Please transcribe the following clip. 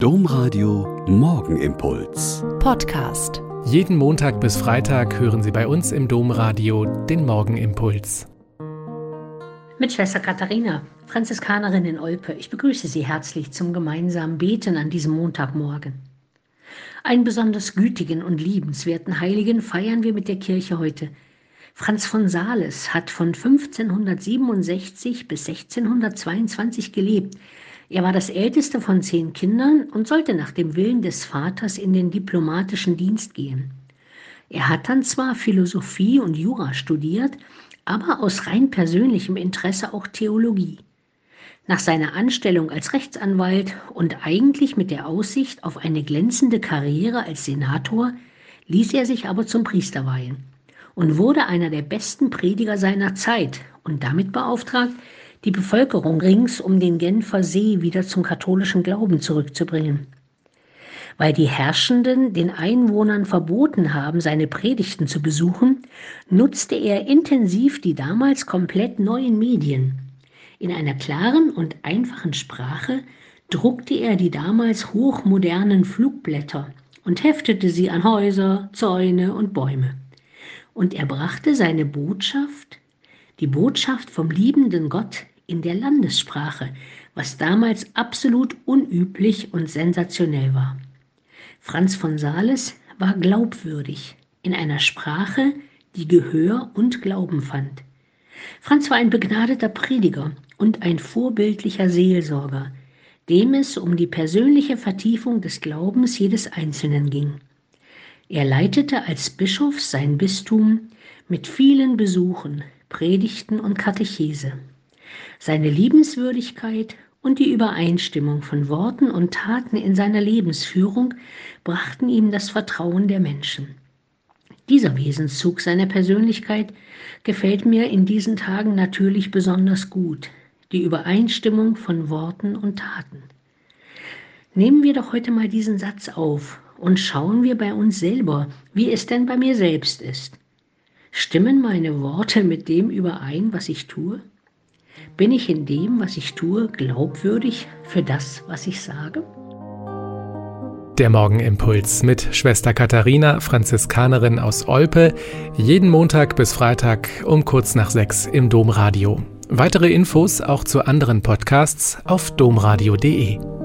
Domradio Morgenimpuls. Podcast. Jeden Montag bis Freitag hören Sie bei uns im Domradio den Morgenimpuls. Mit Schwester Katharina, Franziskanerin in Olpe. Ich begrüße Sie herzlich zum gemeinsamen Beten an diesem Montagmorgen. Einen besonders gütigen und liebenswerten Heiligen feiern wir mit der Kirche heute. Franz von Sales hat von 1567 bis 1622 gelebt. Er war das älteste von zehn Kindern und sollte nach dem Willen des Vaters in den diplomatischen Dienst gehen. Er hat dann zwar Philosophie und Jura studiert, aber aus rein persönlichem Interesse auch Theologie. Nach seiner Anstellung als Rechtsanwalt und eigentlich mit der Aussicht auf eine glänzende Karriere als Senator ließ er sich aber zum Priester weihen und wurde einer der besten Prediger seiner Zeit und damit beauftragt, die Bevölkerung rings um den Genfer See wieder zum katholischen Glauben zurückzubringen. Weil die Herrschenden den Einwohnern verboten haben, seine Predigten zu besuchen, nutzte er intensiv die damals komplett neuen Medien. In einer klaren und einfachen Sprache druckte er die damals hochmodernen Flugblätter und heftete sie an Häuser, Zäune und Bäume. Und er brachte seine Botschaft die Botschaft vom liebenden Gott in der Landessprache, was damals absolut unüblich und sensationell war. Franz von Sales war glaubwürdig in einer Sprache, die Gehör und Glauben fand. Franz war ein begnadeter Prediger und ein vorbildlicher Seelsorger, dem es um die persönliche Vertiefung des Glaubens jedes Einzelnen ging. Er leitete als Bischof sein Bistum mit vielen Besuchen, Predigten und Katechese. Seine Liebenswürdigkeit und die Übereinstimmung von Worten und Taten in seiner Lebensführung brachten ihm das Vertrauen der Menschen. Dieser Wesenszug seiner Persönlichkeit gefällt mir in diesen Tagen natürlich besonders gut, die Übereinstimmung von Worten und Taten. Nehmen wir doch heute mal diesen Satz auf und schauen wir bei uns selber, wie es denn bei mir selbst ist. Stimmen meine Worte mit dem überein, was ich tue? Bin ich in dem, was ich tue, glaubwürdig für das, was ich sage? Der Morgenimpuls mit Schwester Katharina, Franziskanerin aus Olpe, jeden Montag bis Freitag um kurz nach sechs im Domradio. Weitere Infos auch zu anderen Podcasts auf domradio.de.